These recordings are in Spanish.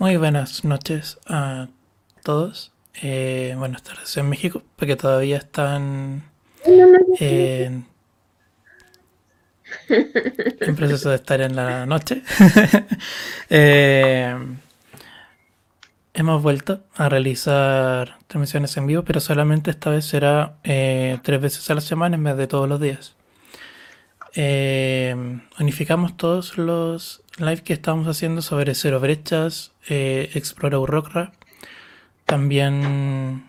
Muy buenas noches a todos. Eh, buenas tardes en México, porque todavía están en, en proceso de estar en la noche. Eh, hemos vuelto a realizar transmisiones en vivo, pero solamente esta vez será eh, tres veces a la semana en vez de todos los días. Unificamos todos los live que estamos haciendo sobre cero brechas, eh, Explora Urrocra, también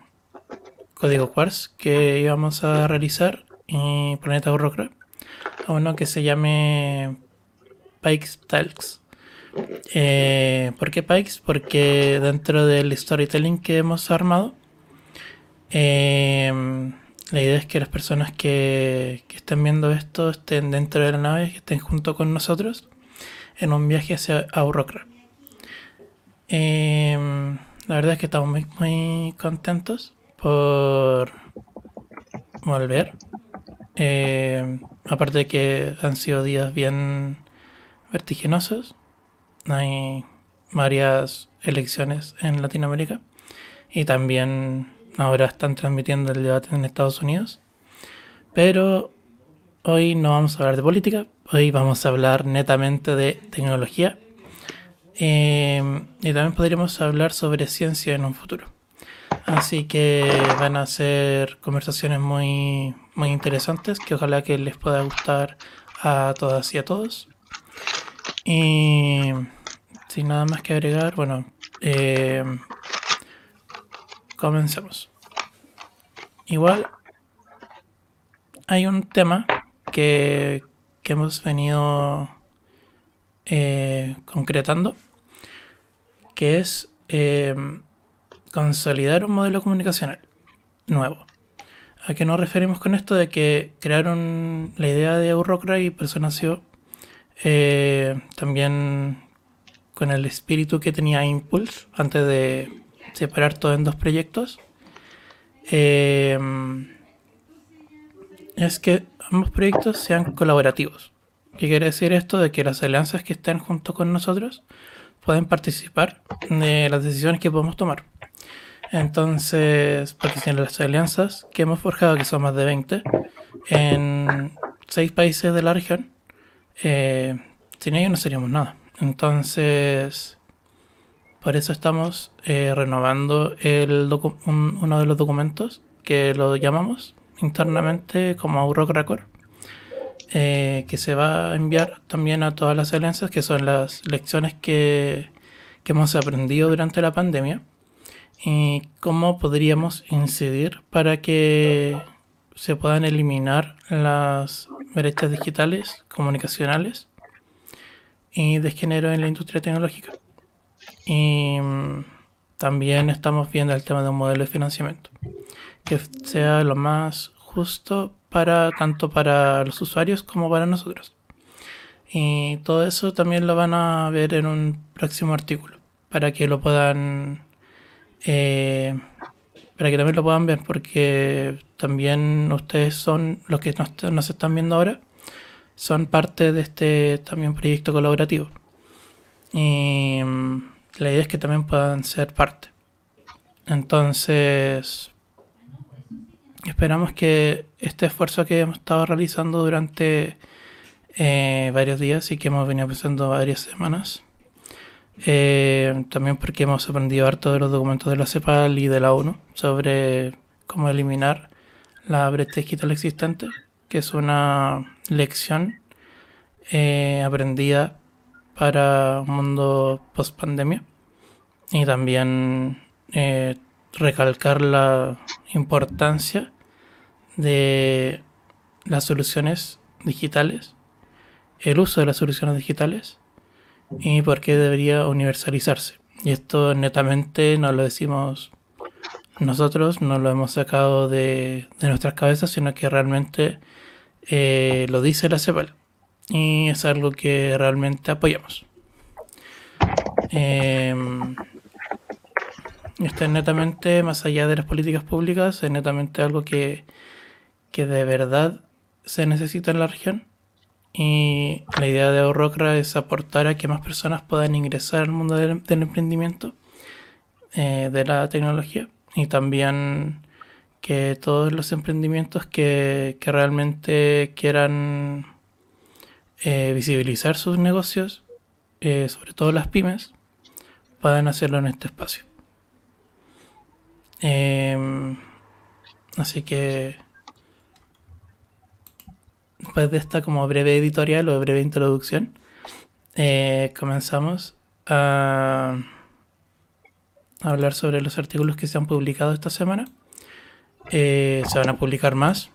Código Quartz que íbamos a realizar y Planeta Urrocra, a uno que se llame Pikes Talks. Eh, ¿Por qué Pikes? Porque dentro del storytelling que hemos armado, eh, la idea es que las personas que, que estén viendo esto estén dentro de la nave, que estén junto con nosotros en un viaje hacia Aurocra. Em, la verdad es que estamos muy, contentos por volver. Em, aparte de que han sido días bien vertiginosos. Hay varias elecciones en Latinoamérica y también ahora están transmitiendo el debate en Estados Unidos. Pero hoy no vamos a hablar de política, Hoy vamos a hablar netamente de tecnología em, y también podríamos hablar sobre ciencia en un futuro. Así que van a ser conversaciones muy, muy interesantes que ojalá que les pueda gustar a todas y a todos. Y sin nada más que agregar, bueno, em, comencemos. Igual hay un tema que que hemos venido eh, concretando, que es eh, consolidar un modelo comunicacional nuevo. ¿A qué nos referimos con esto? De que crearon la idea de Eurocra y por nació eh, también con el espíritu que tenía Impulse antes de separar todo en dos proyectos. es que ambos proyectos sean colaborativos. ¿Qué quiere decir esto? De que las alianzas que estén junto con nosotros pueden participar de las decisiones que podemos tomar. Entonces, porque si las alianzas que hemos forjado, que son más de 20, en seis países de la región, eh, sin ellos no seríamos nada. Entonces, por eso estamos eh, renovando uno de los documentos que lo llamamos internamente como Aurocracor, eh, que se va a enviar también a todas las alianzas, que son las lecciones que, que hemos aprendido durante la pandemia y cómo podríamos incidir para que se puedan eliminar las brechas digitales, comunicacionales y de género en la industria tecnológica. Y también estamos viendo el tema de un modelo de financiamiento que sea lo más justo para tanto para los usuarios como para nosotros. Y todo eso también lo van a ver en un próximo artículo para que lo puedan eh, para que también lo puedan ver porque también ustedes son los que nos, nos están viendo ahora son parte de este también proyecto colaborativo y la idea es que también puedan ser parte. Entonces Esperamos que este esfuerzo que hemos estado realizando durante eh, varios días y que hemos venido pasando varias semanas, eh, también porque hemos aprendido harto de los documentos de la CEPAL y de la ONU sobre cómo eliminar la brecha digital existente, que es una lección eh, aprendida para un mundo post pandemia y también recalcar la importancia de las soluciones digitales, el uso de las soluciones digitales y por qué debería universalizarse. Y esto netamente no lo decimos nosotros, no lo hemos sacado de, nuestras cabezas, sino que realmente eh, lo dice la CEPAL y es algo que realmente apoyamos. Eh, esto es netamente, más allá de las políticas públicas, es netamente algo que, que de verdad se necesita en la región Y la idea de Ahorrocra es aportar a que más personas puedan ingresar al mundo del, emprendimiento, eh, de la tecnología y también que todos los emprendimientos que, realmente quieran eh, visibilizar sus negocios, eh, sobre todo las pymes, puedan hacerlo en este espacio. Em, así que después de esta como breve editorial o breve introducción, eh, comenzamos a hablar sobre los artículos que se han publicado esta semana. Se van a publicar más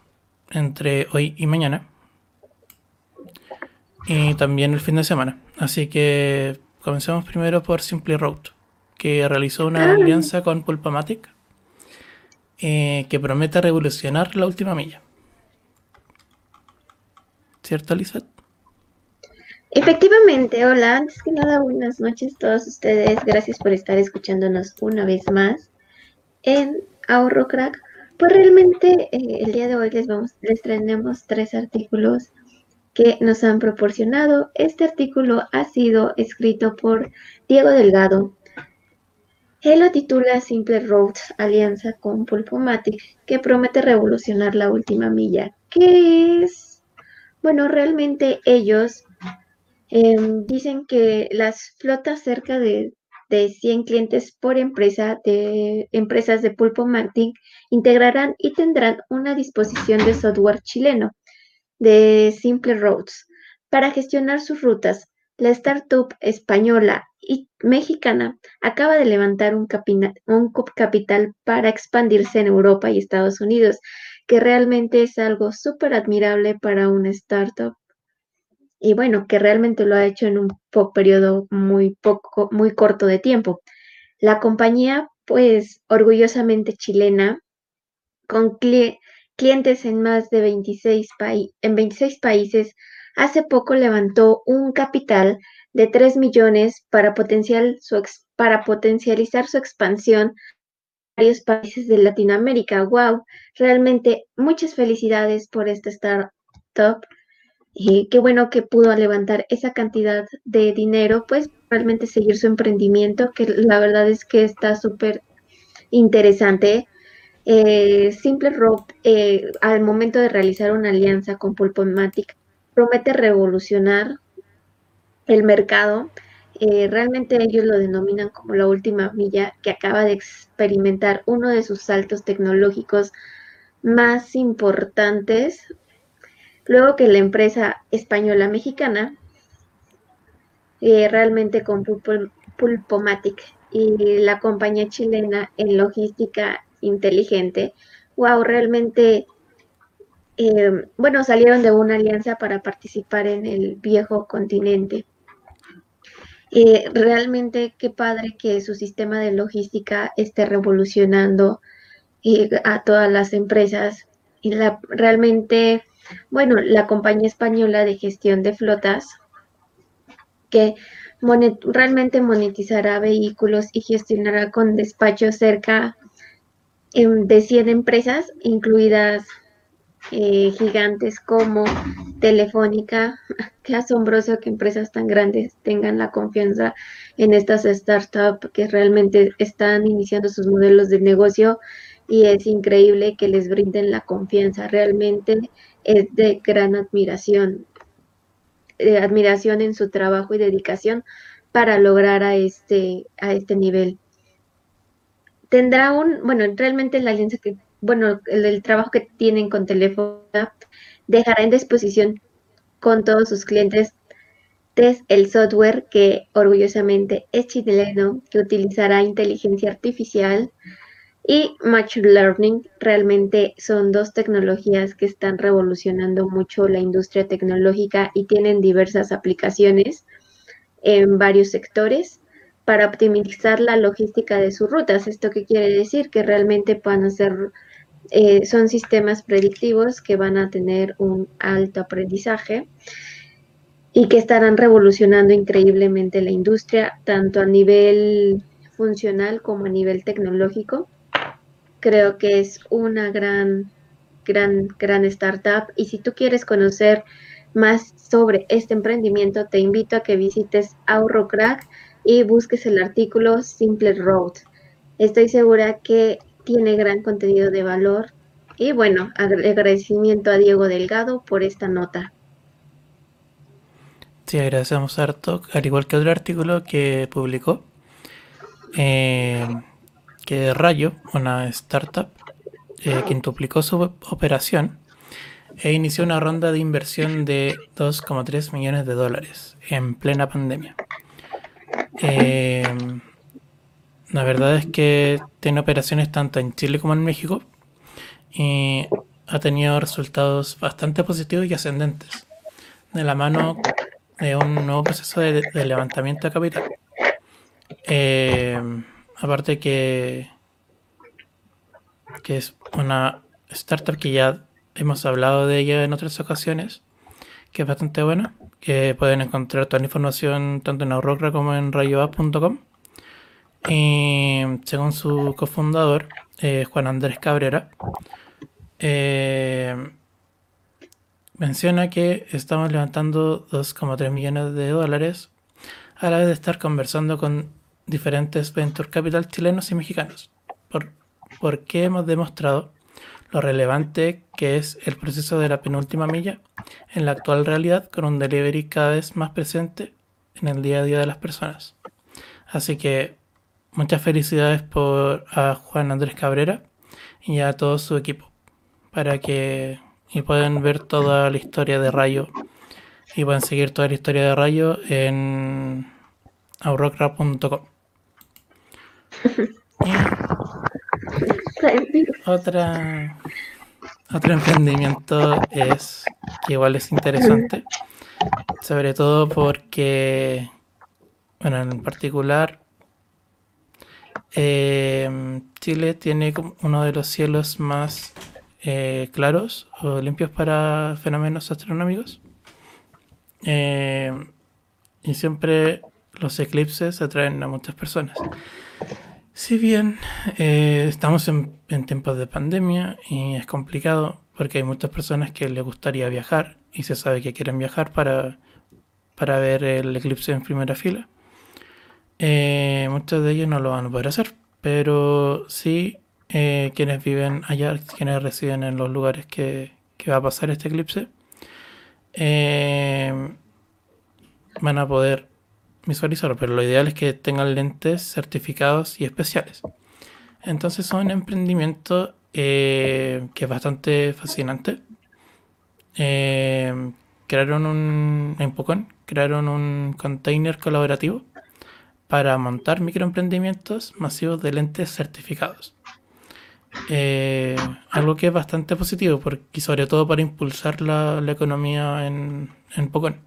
entre hoy y mañana. Y también el fin de semana. Así que comencemos primero por Simply Road, que realizó una ah. alianza con Pulpamatic eh, que promete revolucionar la última milla. ¿Cierto, Lizeth? Efectivamente, hola, antes que nada, buenas noches a todos ustedes. Gracias por estar escuchándonos una vez más en Ahorro Crack. Pues realmente eh, el día de hoy les, vamos, les traemos tres artículos que nos han proporcionado. Este artículo ha sido escrito por Diego Delgado. Él lo titula Simple Roads, alianza con Pulpomatic, que promete revolucionar la última milla. ¿Qué es? Bueno, realmente ellos em, dicen que las flotas cerca de, de 100 clientes por empresa de empresas de Pulpomatic integrarán y tendrán una disposición de software chileno de Simple Roads para gestionar sus rutas. La startup española y mexicana acaba de levantar un, un capital para expandirse en Europa y Estados Unidos, que realmente es algo súper admirable para una startup. Y bueno, que realmente lo ha hecho en un periodo muy poco, muy corto de tiempo. La compañía, pues, orgullosamente chilena, con clientes en más de 26, en 26 países, hace poco levantó un capital de 3 millones para, su para potencializar su expansión a varios países de Latinoamérica. ¡Wow! Realmente muchas felicidades por esta startup. Y qué bueno que pudo levantar esa cantidad de dinero, pues realmente seguir su emprendimiento, que la verdad es que está súper interesante. Eh, Simple Rope, eh, al momento de realizar una alianza con Pulpomatic, promete revolucionar el mercado. Eh, realmente ellos lo denominan como la última milla que acaba de experimentar uno de sus saltos tecnológicos más importantes, luego que la empresa española mexicana, realmente con Pulpomatic y la compañía chilena en logística inteligente, wow, realmente, eh, bueno, salieron de una alianza para participar en el viejo continente. Eh, realmente qué padre que su sistema de logística esté revolucionando eh, a todas las empresas. Y la, realmente, bueno, la compañía española de gestión de flotas, que realmente monetizará vehículos y gestionará con despacho cerca Em, de 100 empresas, incluidas eh, gigantes como Telefónica. Qué asombroso que empresas tan grandes tengan la confianza en estas startups que realmente están iniciando sus modelos de negocio y es increíble que les brinden la confianza. Realmente es de gran admiración, de admiración en su trabajo y dedicación para lograr a este, a este nivel tendrá un, bueno, realmente la alianza que, bueno, el, trabajo que tienen con teléfono dejará en disposición con todos sus clientes el software que orgullosamente es chileno, que utilizará inteligencia artificial y machine learning. Realmente son dos tecnologías que están revolucionando mucho la industria tecnológica y tienen diversas aplicaciones en varios sectores para optimizar la logística de sus rutas. ¿Esto qué quiere decir? Que realmente a ser, eh, son sistemas predictivos que van a tener un alto aprendizaje y que estarán revolucionando increíblemente la industria, tanto a nivel funcional como a nivel tecnológico. Creo que es una gran, gran, gran startup. Y si tú quieres conocer más sobre este emprendimiento, te invito a que visites AuroCrack y busques el artículo Simple Road. Estoy segura que tiene gran contenido de valor. Y bueno, agradecimiento a Diego Delgado por esta nota. Sí, agradecemos harto, al igual que otro artículo que publicó, eh, que Rayo, una startup, eh, quintuplicó su operación e inició una ronda de inversión de 2,3 millones de dólares en plena pandemia. Eh, la verdad es que tiene operaciones tanto en Chile como en México y ha tenido resultados bastante positivos y ascendentes de la mano de un nuevo proceso de, levantamiento de capital. Eh, aparte que, que es una startup que ya hemos hablado de ella en otras ocasiones, que es bastante buena, que pueden encontrar toda la información tanto en Aurora como en rayoa.com. Y según su cofundador, eh, Juan Andrés Cabrera, eh, menciona que estamos levantando 2,3 millones de dólares a la vez de estar conversando con diferentes venture capital chilenos y mexicanos. ¿Por, porque hemos demostrado lo relevante que es el proceso de la penúltima milla en la actual realidad con un delivery cada vez más presente en el día a día de las personas. Así que muchas felicidades por a Juan Andrés Cabrera y a todo su equipo para que y pueden ver toda la historia de Rayo y pueden seguir toda la historia de Rayo en aurocra.com. Otra, otro emprendimiento es que igual es interesante, sobre todo porque, bueno, en particular, eh, Chile tiene uno de los cielos más eh, claros o limpios para fenómenos astronómicos. Eh, y siempre los eclipses atraen a muchas personas. Si bien eh, estamos en, tiempos de pandemia y es complicado porque hay muchas personas que les gustaría viajar y se sabe que quieren viajar para, para ver el eclipse en primera fila, eh, muchos de ellos no lo van a poder hacer, pero sí eh, quienes viven allá, quienes residen en los lugares que, que va a pasar este eclipse, van a poder visualizarlo, pero lo ideal es que tengan lentes certificados y especiales. Entonces son un emprendimiento eh, que es bastante fascinante. Eh, crearon un, en crearon un container colaborativo para montar microemprendimientos masivos de lentes certificados. Eh, algo que es bastante positivo porque, sobre todo para impulsar la, economía en, en Pocón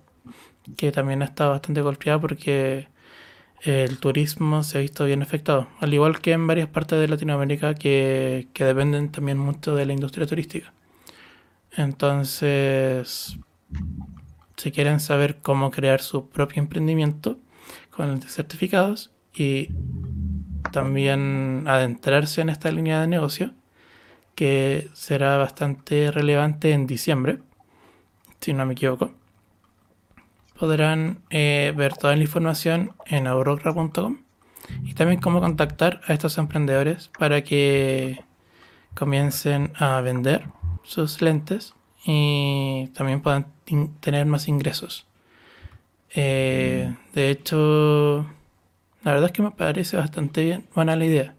que también está bastante golpeada porque el turismo se ha visto bien afectado, al igual que en varias partes de Latinoamérica que, dependen también mucho de la industria turística. Entonces, si quieren saber cómo crear su propio emprendimiento con certificados y también adentrarse en esta línea de negocio, que será bastante relevante en diciembre, si no me equivoco podrán eh, ver toda la información en aurocra.com y también cómo contactar a estos emprendedores para que comiencen a vender sus lentes y también puedan tener más ingresos. Eh, de hecho, la verdad es que me parece bastante bien, buena la idea.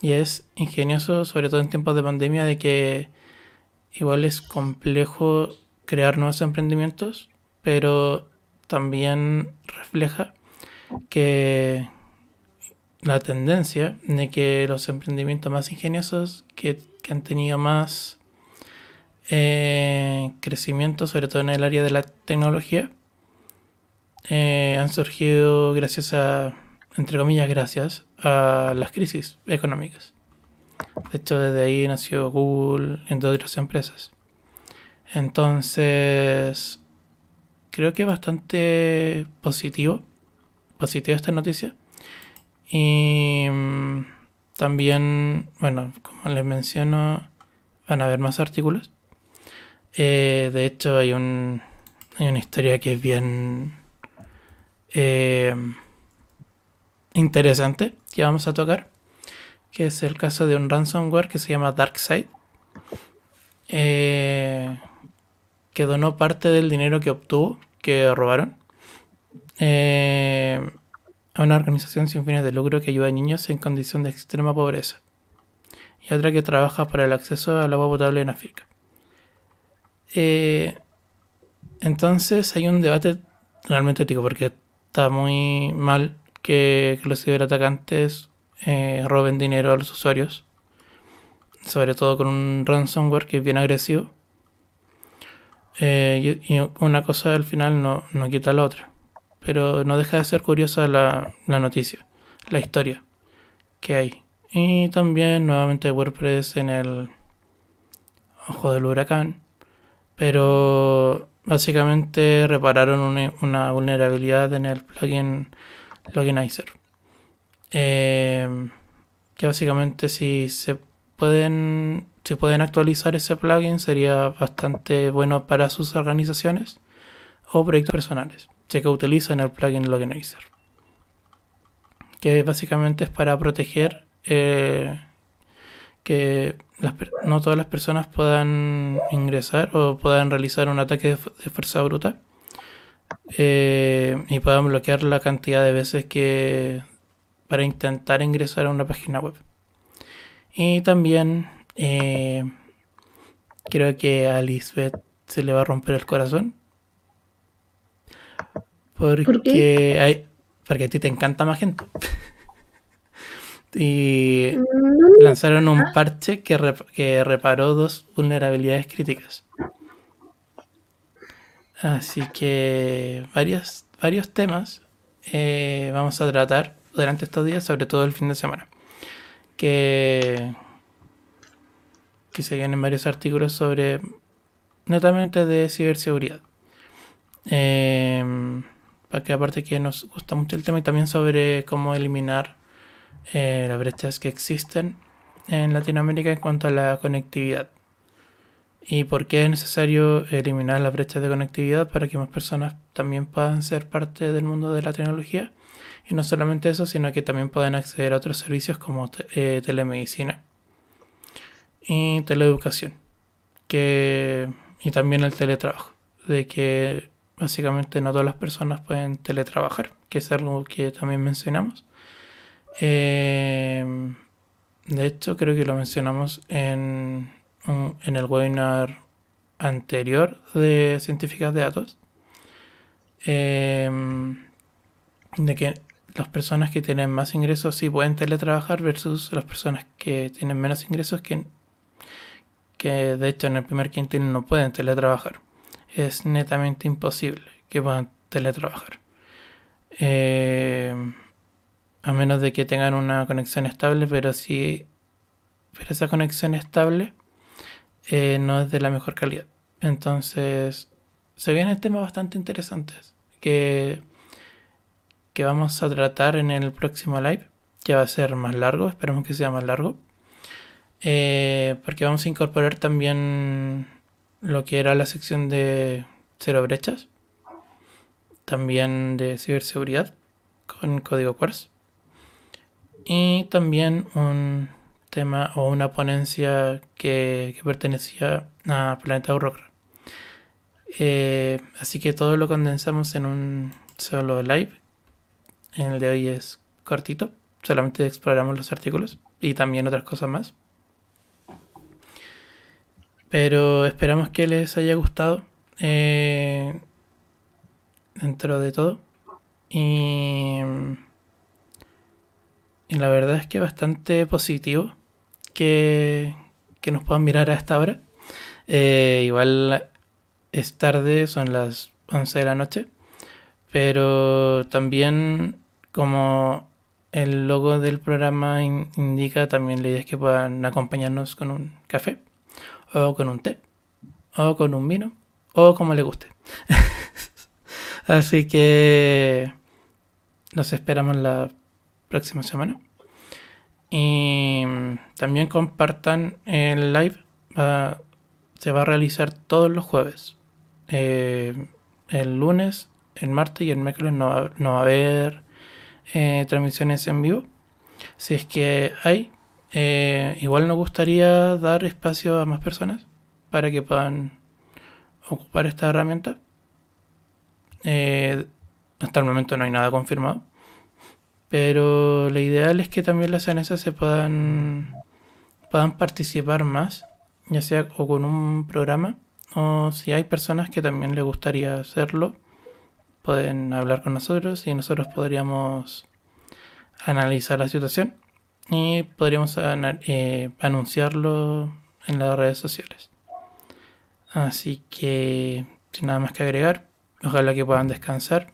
Y es ingenioso, sobre todo en tiempos de pandemia, de que igual es complejo crear nuevos emprendimientos, pero también refleja que la tendencia de que los emprendimientos más ingeniosos, que, han tenido más eh, crecimiento, sobre todo en el área de la tecnología, eh, han surgido gracias a, entre comillas, gracias a las crisis económicas. De hecho, desde ahí nació Google, entre otras empresas. Entonces, creo que es bastante positivo, positiva esta noticia. Y mm, también, bueno, como les menciono, van a haber más artículos. Eh, de hecho, hay un, hay una historia que es bien eh, interesante que vamos a tocar, que es el caso de un ransomware que se llama DarkSide, eh, que donó parte del dinero que obtuvo, que robaron, eh, a una organización sin fines de lucro que ayuda a niños en condición de extrema pobreza y otra que trabaja para el acceso al agua potable en África. Eh, entonces hay un debate realmente ético porque está muy mal que, los ciberatacantes eh, roben dinero a los usuarios, sobre todo con un ransomware que es bien agresivo. Eh, y, una cosa al final no, no, quita la otra. Pero no deja de ser curiosa la, la noticia, la historia que hay. Y también nuevamente WordPress en el ojo del huracán. Pero básicamente repararon una, vulnerabilidad en el plugin Loginizer. Eh, que básicamente si se pueden si pueden actualizar ese plugin sería bastante bueno para sus organizaciones o proyectos personales, ya que utilizan el plugin Loginizer. Que básicamente es para proteger eh, que no todas las personas puedan ingresar o puedan realizar un ataque de, fuerza bruta eh, y puedan bloquear la cantidad de veces que para intentar ingresar a una página web. Y también eh, creo que a Lisbeth se le va a romper el corazón. Porque hay, porque a ti te encanta Magento. Y lanzaron un parche que, reparó dos vulnerabilidades críticas. Así que varios, varios temas eh, vamos a tratar durante estos días, sobre todo el fin de semana. Que, que se vienen varios artículos sobre netamente de ciberseguridad. Eh, para que aparte que nos gusta mucho el tema y también sobre cómo eliminar eh, las brechas que existen en Latinoamérica en cuanto a la conectividad. ¿Y por qué es necesario eliminar las brechas de conectividad para que más personas también puedan ser parte del mundo de la tecnología? Y no solamente eso, sino que también puedan acceder a otros servicios como eh, telemedicina y teleeducación. Que, y también el teletrabajo. De que básicamente no todas las personas pueden teletrabajar, que es algo que también mencionamos. Em, de hecho, creo que lo mencionamos en, en el webinar anterior de científicas de datos. Em, de que las personas que tienen más ingresos sí pueden teletrabajar versus las personas que tienen menos ingresos que, que de hecho en el primer quintil no pueden teletrabajar. Es netamente imposible que puedan teletrabajar. Eh, a menos de que tengan una conexión estable, pero sí, pero esa conexión estable eh, no es de la mejor calidad. Entonces, se vienen temas bastante interesantes que, que vamos a tratar en el próximo live, que va a ser más largo, esperemos que sea más largo, eh, porque vamos a incorporar también lo que era la sección de cero brechas, también de ciberseguridad con código Quartz y también un tema o una ponencia que, pertenecía a Planeta Aurora. Eh, así que todo lo condensamos en un solo live. En el de hoy es cortito, solamente exploramos los artículos y también otras cosas más. Pero esperamos que les haya gustado eh, dentro de todo. Y y la verdad es que bastante positivo que, nos puedan mirar a esta hora. Eh, igual es tarde, son las 11 de la noche, pero también como el logo del programa indica, también la idea es que puedan acompañarnos con un café, o con un té, o con un vino, o como le guste. Así que nos esperamos la próxima semana. Y también compartan el live. se va a realizar todos los jueves. Eh, el lunes, el martes y el miércoles no va, no va a haber eh, transmisiones en vivo. Si es que hay, eh, igual nos gustaría dar espacio a más personas para que puedan ocupar esta herramienta. Eh, hasta el momento no hay nada confirmado. Pero lo ideal es que también las CNS se puedan, puedan participar más, ya sea o con un programa o si hay personas que también les gustaría hacerlo, pueden hablar con nosotros y nosotros podríamos analizar la situación y podríamos eh, anunciarlo en las redes sociales. Así que sin nada más que agregar, ojalá que puedan descansar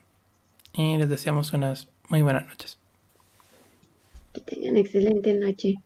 y les deseamos unas muy buenas noches. Que tengan excelente noche.